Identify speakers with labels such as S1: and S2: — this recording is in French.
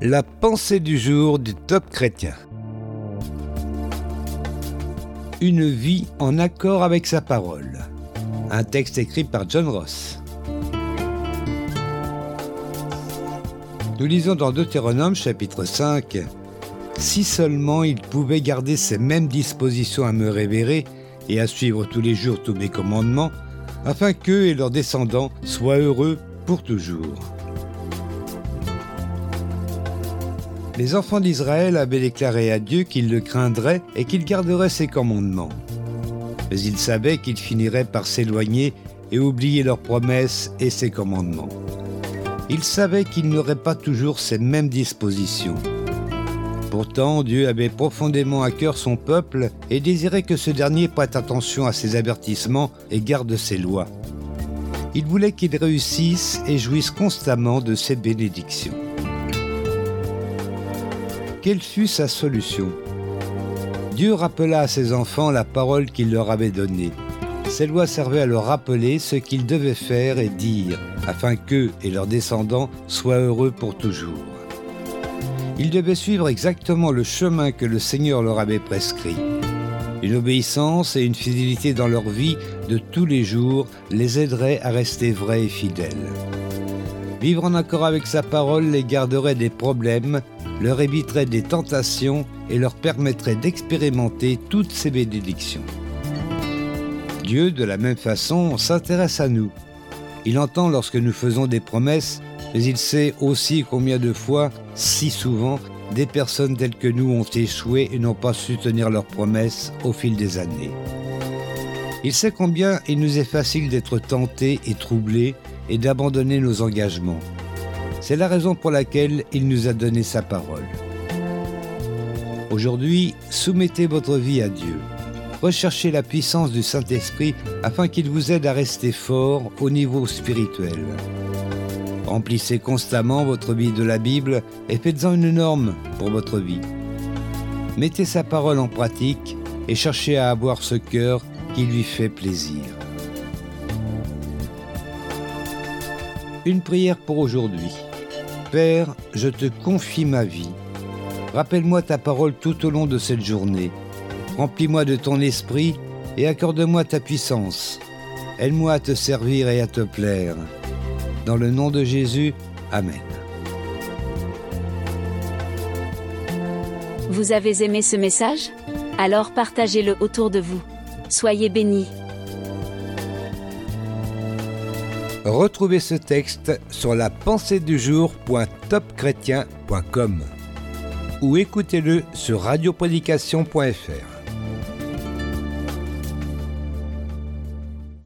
S1: La pensée du jour du top chrétien. Une vie en accord avec sa parole. Un texte écrit par John Ross. Nous lisons dans Deutéronome chapitre 5 Si seulement ils pouvaient garder ces mêmes dispositions à me révérer et à suivre tous les jours tous mes commandements, afin qu'eux et leurs descendants soient heureux pour toujours. Les enfants d'Israël avaient déclaré à Dieu qu'ils le craindraient et qu'il garderait ses commandements. Mais ils savaient qu'ils finiraient par s'éloigner et oublier leurs promesses et ses commandements. Ils savaient qu'ils n'auraient pas toujours ces mêmes dispositions. Pourtant, Dieu avait profondément à cœur son peuple et désirait que ce dernier prête attention à ses avertissements et garde ses lois. Il voulait qu'ils réussissent et jouissent constamment de ses bénédictions. Quelle fut sa solution Dieu rappela à ses enfants la parole qu'il leur avait donnée. Ces lois servaient à leur rappeler ce qu'ils devaient faire et dire, afin qu'eux et leurs descendants soient heureux pour toujours. Ils devaient suivre exactement le chemin que le Seigneur leur avait prescrit. Une obéissance et une fidélité dans leur vie de tous les jours les aideraient à rester vrais et fidèles. Vivre en accord avec sa parole les garderait des problèmes leur éviterait des tentations et leur permettrait d'expérimenter toutes ces bénédictions. Dieu, de la même façon, s'intéresse à nous. Il entend lorsque nous faisons des promesses, mais il sait aussi combien de fois, si souvent, des personnes telles que nous ont échoué et n'ont pas su tenir leurs promesses au fil des années. Il sait combien il nous est facile d'être tentés et troublés et d'abandonner nos engagements. C'est la raison pour laquelle il nous a donné sa parole. Aujourd'hui, soumettez votre vie à Dieu. Recherchez la puissance du Saint-Esprit afin qu'il vous aide à rester fort au niveau spirituel. Remplissez constamment votre vie de la Bible et faites-en une norme pour votre vie. Mettez sa parole en pratique et cherchez à avoir ce cœur qui lui fait plaisir. Une prière pour aujourd'hui. Père, je te confie ma vie. Rappelle-moi ta parole tout au long de cette journée. Remplis-moi de ton esprit et accorde-moi ta puissance. Aide-moi à te servir et à te plaire. Dans le nom de Jésus, Amen.
S2: Vous avez aimé ce message? Alors partagez-le autour de vous. Soyez bénis.
S1: Retrouvez ce texte sur la pensée du jour.topchrétien.com ou écoutez-le sur radioprédication.fr.